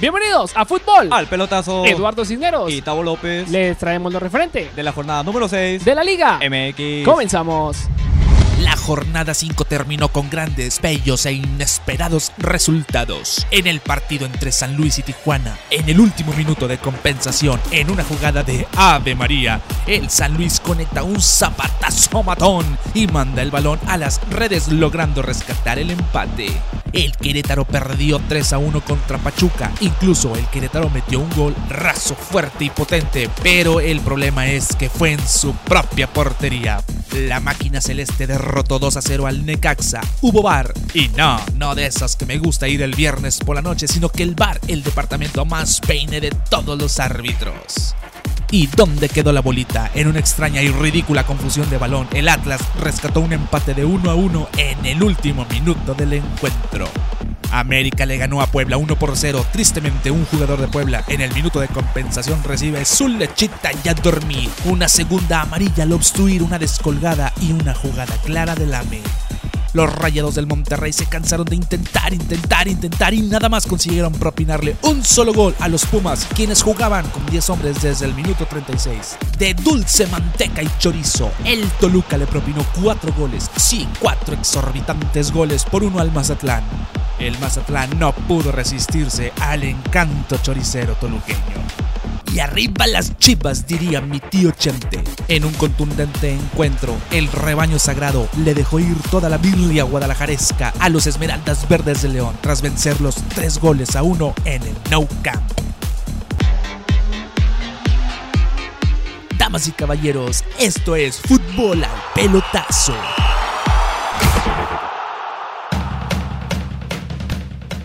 Bienvenidos a Fútbol. Al pelotazo. Eduardo Cisneros. Y Tavo López. Les traemos lo referente de la jornada número 6 de la Liga MX. Comenzamos. La jornada 5 terminó con grandes, bellos e inesperados resultados. En el partido entre San Luis y Tijuana, en el último minuto de compensación, en una jugada de Ave María, el San Luis conecta un zapatazo matón y manda el balón a las redes logrando rescatar el empate. El Querétaro perdió 3 a 1 contra Pachuca. Incluso el Querétaro metió un gol raso, fuerte y potente. Pero el problema es que fue en su propia portería. La máquina celeste derrotó 2 a 0 al Necaxa. Hubo bar. Y no, no de esas que me gusta ir el viernes por la noche, sino que el bar, el departamento más peine de todos los árbitros. ¿Y dónde quedó la bolita? En una extraña y ridícula confusión de balón, el Atlas rescató un empate de 1 a 1 en el último minuto del encuentro. América le ganó a Puebla 1 por 0. Tristemente, un jugador de Puebla en el minuto de compensación recibe su lechita y a dormir. Una segunda amarilla al obstruir una descolgada y una jugada clara del AME. Los rayados del Monterrey se cansaron de intentar, intentar, intentar y nada más consiguieron propinarle un solo gol a los Pumas, quienes jugaban con 10 hombres desde el minuto 36. De dulce manteca y chorizo, el Toluca le propinó 4 goles, sí, 4 exorbitantes goles por uno al Mazatlán. El Mazatlán no pudo resistirse al encanto choricero toluqueño. Y arriba las chivas, diría mi tío Chente. En un contundente encuentro, el rebaño sagrado le dejó ir toda la Biblia guadalajaresca a los Esmeraldas Verdes de León tras vencerlos tres goles a uno en el No Camp. Damas y caballeros, esto es Fútbol al Pelotazo.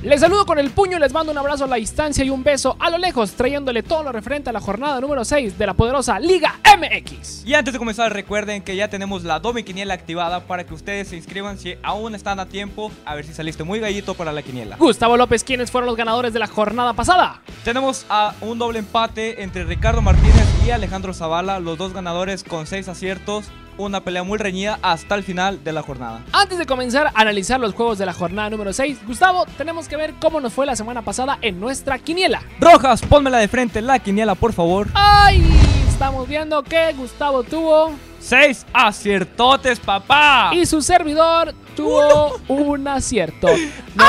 Les saludo con el puño, les mando un abrazo a la distancia y un beso a lo lejos, trayéndole todo lo referente a la jornada número 6 de la poderosa Liga MX. Y antes de comenzar, recuerden que ya tenemos la Domi Quiniela activada para que ustedes se inscriban si aún están a tiempo, a ver si saliste muy gallito para la quiniela. Gustavo López, ¿quiénes fueron los ganadores de la jornada pasada? Tenemos a un doble empate entre Ricardo Martínez y Alejandro Zavala, los dos ganadores con 6 aciertos una pelea muy reñida hasta el final de la jornada. Antes de comenzar a analizar los juegos de la jornada número 6, Gustavo, tenemos que ver cómo nos fue la semana pasada en nuestra quiniela. Rojas, pónmela de frente la quiniela, por favor. ¡Ay! Estamos viendo que Gustavo tuvo... Seis aciertotes, papá. Y su servidor tuvo un acierto. No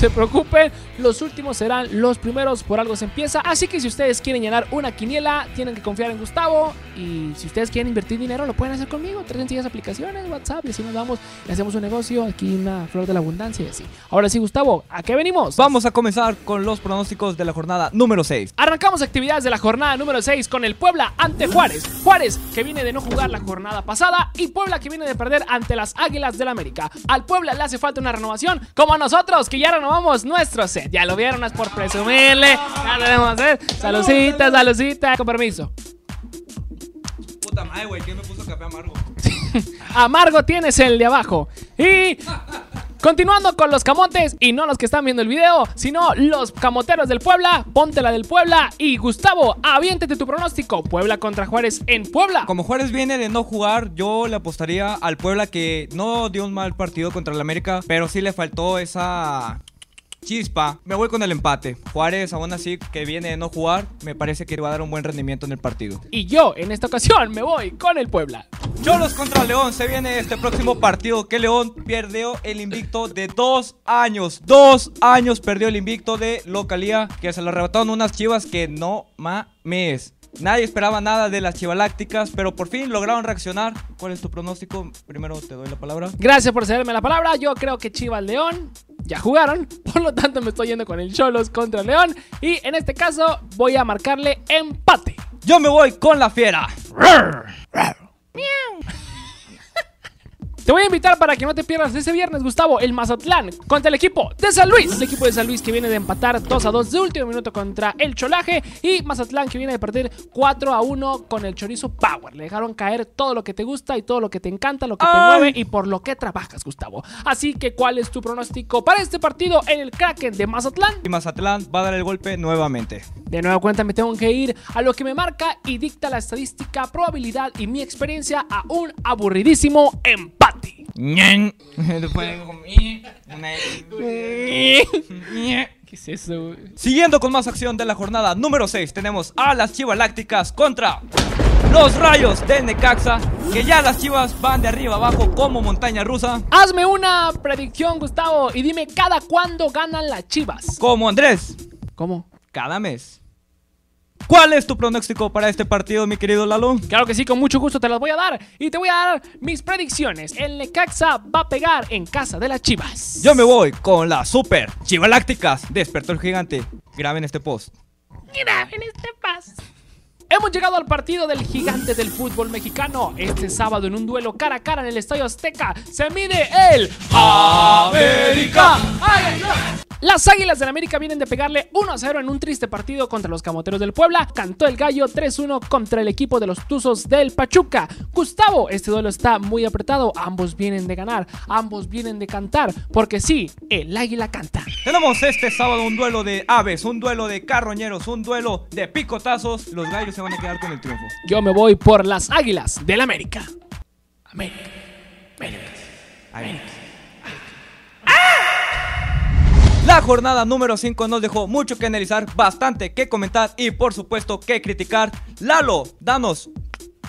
se preocupen, los últimos serán los primeros, por algo se empieza. Así que si ustedes quieren llenar una quiniela, tienen que confiar en Gustavo. Y si ustedes quieren invertir dinero, lo pueden hacer conmigo. Tres sencillas aplicaciones, WhatsApp, y así nos vamos, y hacemos un negocio, aquí una flor de la abundancia y así. Ahora sí, Gustavo, ¿a qué venimos? Vamos a comenzar con los pronósticos de la jornada número 6. Arrancamos actividades de la jornada número 6 con el Puebla ante Juárez. Juárez, que viene de no jugar la jornada pasada, y Puebla, que viene de perder ante las Águilas del América. Al Puebla le hace falta una renovación, como a nosotros, que ya renovamos nuestro set. Ya lo vieron, es por presumirle. Ya lo debemos hacer. Salucita, salucita. Con permiso. Puta madre, güey, ¿quién me puso café amargo? amargo tienes el de abajo. Y Continuando con los camotes, y no los que están viendo el video, sino los camoteros del Puebla, ponte la del Puebla. Y Gustavo, aviéntete tu pronóstico. Puebla contra Juárez en Puebla. Como Juárez viene de no jugar, yo le apostaría al Puebla que no dio un mal partido contra el América, pero sí le faltó esa chispa. Me voy con el empate. Juárez, aún así, que viene de no jugar, me parece que va a dar un buen rendimiento en el partido. Y yo, en esta ocasión, me voy con el Puebla. Cholos contra León. Se viene este próximo partido que León perdió el invicto de dos años. Dos años perdió el invicto de localía que se lo arrebataron unas chivas que no mames. Nadie esperaba nada de las chivalácticas, pero por fin lograron reaccionar. ¿Cuál es tu pronóstico? Primero te doy la palabra. Gracias por cederme la palabra. Yo creo que Chivas León ya jugaron, por lo tanto me estoy yendo con el Cholos contra León y en este caso voy a marcarle empate. Yo me voy con la fiera. Te voy a invitar para que no te pierdas ese viernes, Gustavo, el Mazatlán contra el equipo de San Luis. El equipo de San Luis que viene de empatar 2 a 2 de último minuto contra el Cholaje. Y Mazatlán que viene de perder 4 a 1 con el Chorizo Power. Le dejaron caer todo lo que te gusta y todo lo que te encanta, lo que te mueve y por lo que trabajas, Gustavo. Así que, ¿cuál es tu pronóstico para este partido en el Kraken de Mazatlán? Y Mazatlán va a dar el golpe nuevamente. De nuevo cuenta, me tengo que ir a lo que me marca y dicta la estadística, probabilidad y mi experiencia a un aburridísimo empate. ¿Qué es eso? güey? Siguiendo con más acción de la jornada número 6, tenemos a las Chivas Lácticas contra los Rayos del Necaxa, que ya las Chivas van de arriba abajo como montaña rusa, Hazme una predicción, Gustavo, y dime cada cuándo ganan las chivas. como Andrés, ¿Cómo? cada mes. ¿Cuál es tu pronóstico para este partido, mi querido Lalo? Claro que sí, con mucho gusto te las voy a dar. Y te voy a dar mis predicciones. El Necaxa va a pegar en casa de las chivas. Yo me voy con las Super Chivas Lácticas. Despertó el gigante. Graben este post. Graben este paso. Hemos llegado al partido del gigante del fútbol mexicano. Este sábado en un duelo cara a cara en el Estadio Azteca se mide el América. Las Águilas del América vienen de pegarle 1 a 0 en un triste partido contra los Camoteros del Puebla. Cantó el gallo 3-1 contra el equipo de los Tuzos del Pachuca. Gustavo, este duelo está muy apretado. Ambos vienen de ganar, ambos vienen de cantar, porque sí, el águila canta. Tenemos este sábado un duelo de aves, un duelo de carroñeros, un duelo de picotazos. Los gallos se van a quedar con el triunfo. Yo me voy por las Águilas del América. América. América. La jornada número 5 nos dejó mucho que analizar, bastante que comentar y por supuesto que criticar. Lalo, danos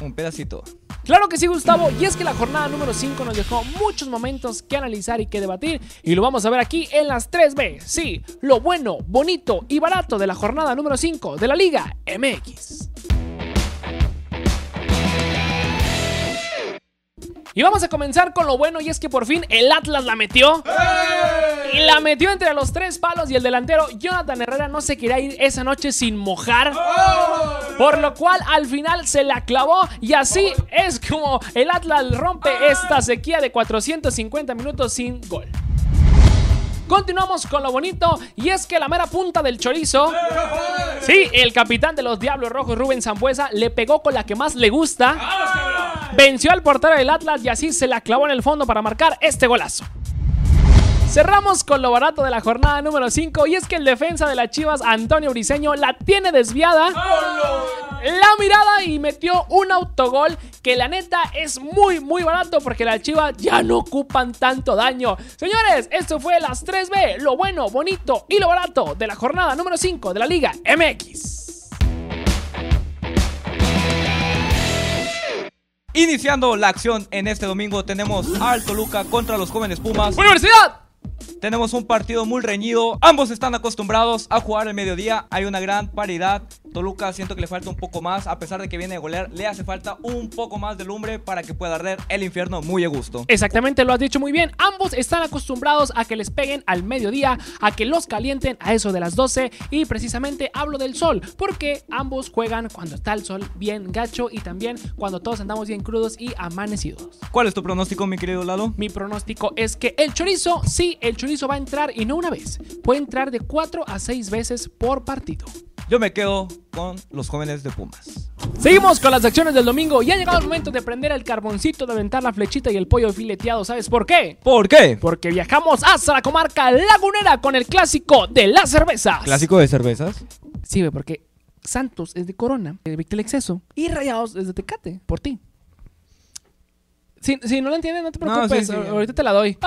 un pedacito. Claro que sí, Gustavo, y es que la jornada número 5 nos dejó muchos momentos que analizar y que debatir, y lo vamos a ver aquí en las 3B. Sí, lo bueno, bonito y barato de la jornada número 5 de la Liga MX. Y vamos a comenzar con lo bueno y es que por fin el Atlas la metió. Y la metió entre los tres palos y el delantero Jonathan Herrera no se quería ir esa noche sin mojar. Por lo cual al final se la clavó y así es como el Atlas rompe esta sequía de 450 minutos sin gol. Continuamos con lo bonito y es que la mera punta del chorizo, sí, el capitán de los Diablos Rojos Rubén Zambuesa le pegó con la que más le gusta, venció al portero del Atlas y así se la clavó en el fondo para marcar este golazo. Cerramos con lo barato de la jornada número 5 y es que el defensa de las Chivas, Antonio Briseño, la tiene desviada. La mirada y metió un autogol que la neta es muy muy barato porque las Chivas ya no ocupan tanto daño. Señores, esto fue las 3B, lo bueno, bonito y lo barato de la jornada número 5 de la Liga MX. Iniciando la acción en este domingo tenemos al Toluca contra los jóvenes Pumas. ¡Universidad! Tenemos un partido muy reñido. Ambos están acostumbrados a jugar al mediodía. Hay una gran paridad. Toluca siento que le falta un poco más. A pesar de que viene a golear, le hace falta un poco más de lumbre para que pueda arder el infierno muy a gusto. Exactamente, lo has dicho muy bien. Ambos están acostumbrados a que les peguen al mediodía, a que los calienten a eso de las 12 y precisamente hablo del sol, porque ambos juegan cuando está el sol bien gacho y también cuando todos andamos bien crudos y amanecidos. ¿Cuál es tu pronóstico, mi querido Lalo? Mi pronóstico es que el chorizo, sí, el chorizo va a entrar y no una vez, puede entrar de 4 a 6 veces por partido. Yo me quedo con los jóvenes de Pumas. Seguimos con las acciones del domingo y ha llegado el momento de prender el carboncito, de aventar la flechita y el pollo fileteado. ¿Sabes por qué? ¿Por qué? Porque viajamos hasta la comarca lagunera con el clásico de las cervezas. ¿Clásico de cervezas? Sí, porque Santos es de Corona, de Víctor Exceso, y Rayados es de Tecate, por ti. Si, si no lo entiendes, no te No, preocupes, sí, sí. ahorita te la doy.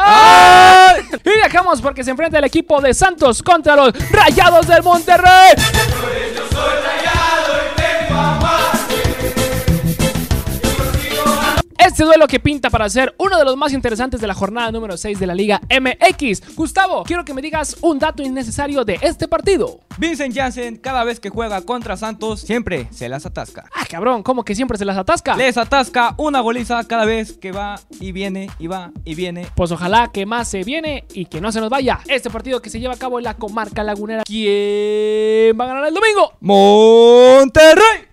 Y viajamos porque se enfrenta el equipo de Santos contra los Rayados del Monterrey. Este duelo que pinta para ser uno de los más interesantes de la jornada número 6 de la Liga MX. Gustavo, quiero que me digas un dato innecesario de este partido. Vincent Janssen, cada vez que juega contra Santos, siempre se las atasca. Ah, cabrón, como que siempre se las atasca. Les atasca una goliza cada vez que va y viene y va y viene. Pues ojalá que más se viene y que no se nos vaya. Este partido que se lleva a cabo en la comarca lagunera. ¿Quién va a ganar el domingo? Monterrey.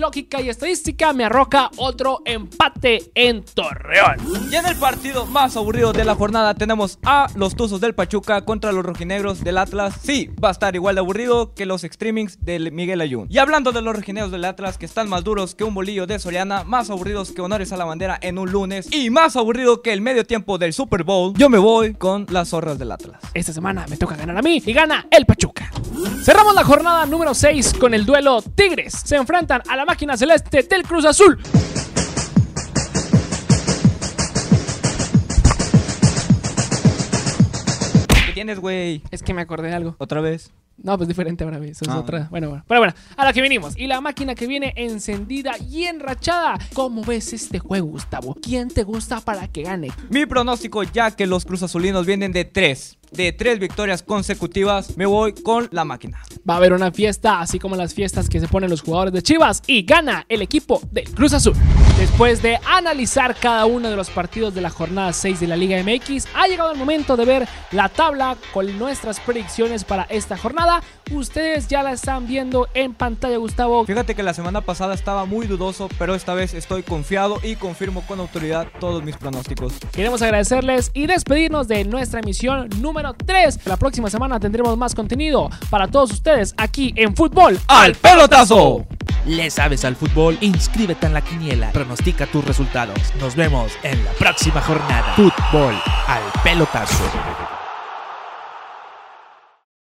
Lógica y estadística me arroja otro empate en Torreón. Y en el partido más aburrido de la jornada tenemos a los Tuzos del Pachuca contra los rojinegros del Atlas. Sí, va a estar igual de aburrido que los streamings del Miguel Ayun. Y hablando de los rojinegros del Atlas que están más duros que un bolillo de Soriana, más aburridos que honores a la bandera en un lunes y más aburrido que el medio tiempo del Super Bowl, yo me voy con las zorras del Atlas. Esta semana me toca ganar a mí y gana el Pachuca. Cerramos la jornada número 6 con el duelo Tigres. Se enfrentan a la máquina celeste del Cruz Azul. tienes, güey? Es que me acordé de algo. ¿Otra vez? No, pues diferente ahora, eso es Ah. otra. Bueno, bueno. Pero bueno, a la que vinimos. Y la máquina que viene encendida y enrachada. ¿Cómo ves este juego, Gustavo? ¿Quién te gusta para que gane? Mi pronóstico, ya que los Cruz Azulinos vienen de tres, de tres victorias consecutivas, me voy con la máquina. Va a haber una fiesta, así como las fiestas que se ponen los jugadores de Chivas. Y gana el equipo del Cruz Azul. Después de analizar cada uno de los partidos de la jornada 6 de la Liga MX, ha llegado el momento de ver la tabla con nuestras predicciones para esta jornada. Ustedes ya la están viendo en pantalla, Gustavo. Fíjate que la semana pasada estaba muy dudoso, pero esta vez estoy confiado y confirmo con autoridad todos mis pronósticos. Queremos agradecerles y despedirnos de nuestra emisión número 3. La próxima semana tendremos más contenido para todos ustedes aquí en Fútbol. ¡Al pelotazo! Le sabes al fútbol, inscríbete en la quiniela, pronostica tus resultados. Nos vemos en la próxima jornada. Fútbol al pelotazo.